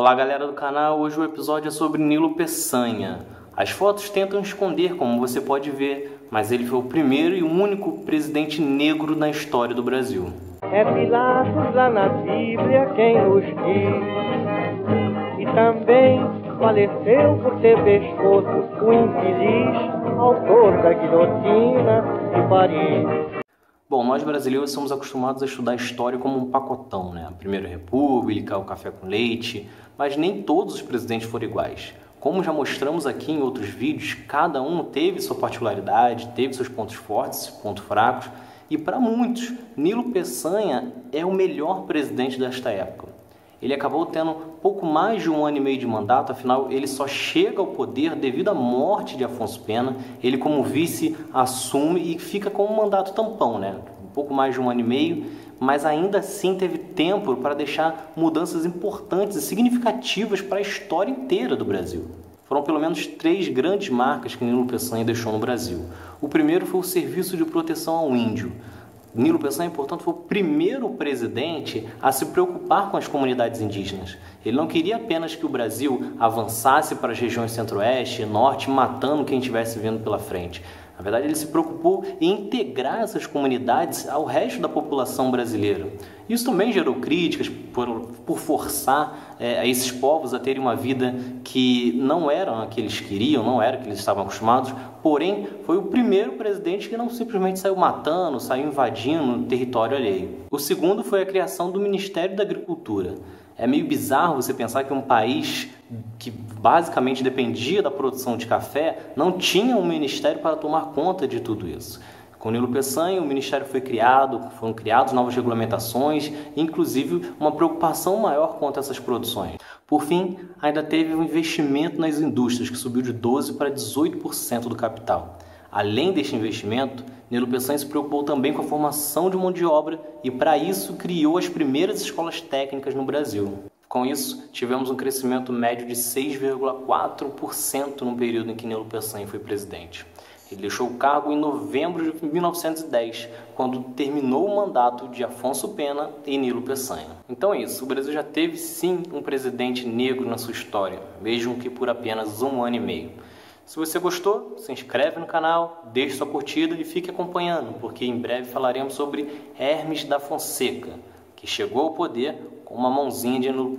Olá galera do canal, hoje o episódio é sobre Nilo Peçanha. As fotos tentam esconder, como você pode ver, mas ele foi o primeiro e único presidente negro na história do Brasil. É Pilatos lá na Bíblia quem nos diz E também faleceu por ter pescoço o infeliz autor da guilhotina de Paris Bom, nós brasileiros somos acostumados a estudar história como um pacotão, né? A Primeira República, o café com leite, mas nem todos os presidentes foram iguais. Como já mostramos aqui em outros vídeos, cada um teve sua particularidade, teve seus pontos fortes, pontos fracos, e para muitos, Nilo Peçanha é o melhor presidente desta época. Ele acabou tendo pouco mais de um ano e meio de mandato, afinal, ele só chega ao poder devido à morte de Afonso Pena. Ele, como vice, assume e fica com um mandato tampão, né? Um pouco mais de um ano e meio, mas ainda assim teve tempo para deixar mudanças importantes e significativas para a história inteira do Brasil. Foram pelo menos três grandes marcas que Nilo Peçanha deixou no Brasil. O primeiro foi o Serviço de Proteção ao Índio Nilo Peçanha, portanto, foi o primeiro presidente a se preocupar com as comunidades indígenas. Ele não queria apenas que o Brasil avançasse para as regiões centro-oeste e norte, matando quem estivesse vindo pela frente. Na verdade, ele se preocupou em integrar essas comunidades ao resto da população brasileira. Isso também gerou críticas por, por forçar é, esses povos a terem uma vida que não era a que eles queriam, não era a que eles estavam acostumados. Porém, foi o primeiro presidente que não simplesmente saiu matando, saiu invadindo território alheio. O segundo foi a criação do Ministério da Agricultura. É meio bizarro você pensar que um país que basicamente dependia da produção de café não tinha um ministério para tomar conta de tudo isso. Com Nilo Peçanha, o ministério foi criado, foram criadas novas regulamentações, inclusive uma preocupação maior quanto a essas produções. Por fim, ainda teve um investimento nas indústrias, que subiu de 12% para 18% do capital. Além deste investimento, Nilo Peçanha se preocupou também com a formação de mão de obra e, para isso, criou as primeiras escolas técnicas no Brasil. Com isso, tivemos um crescimento médio de 6,4% no período em que Nilo Peçanha foi presidente. Ele deixou o cargo em novembro de 1910, quando terminou o mandato de Afonso Pena e Nilo Peçanha. Então é isso, o Brasil já teve sim um presidente negro na sua história, mesmo que por apenas um ano e meio. Se você gostou, se inscreve no canal, deixe sua curtida e fique acompanhando, porque em breve falaremos sobre Hermes da Fonseca, que chegou ao poder com uma mãozinha de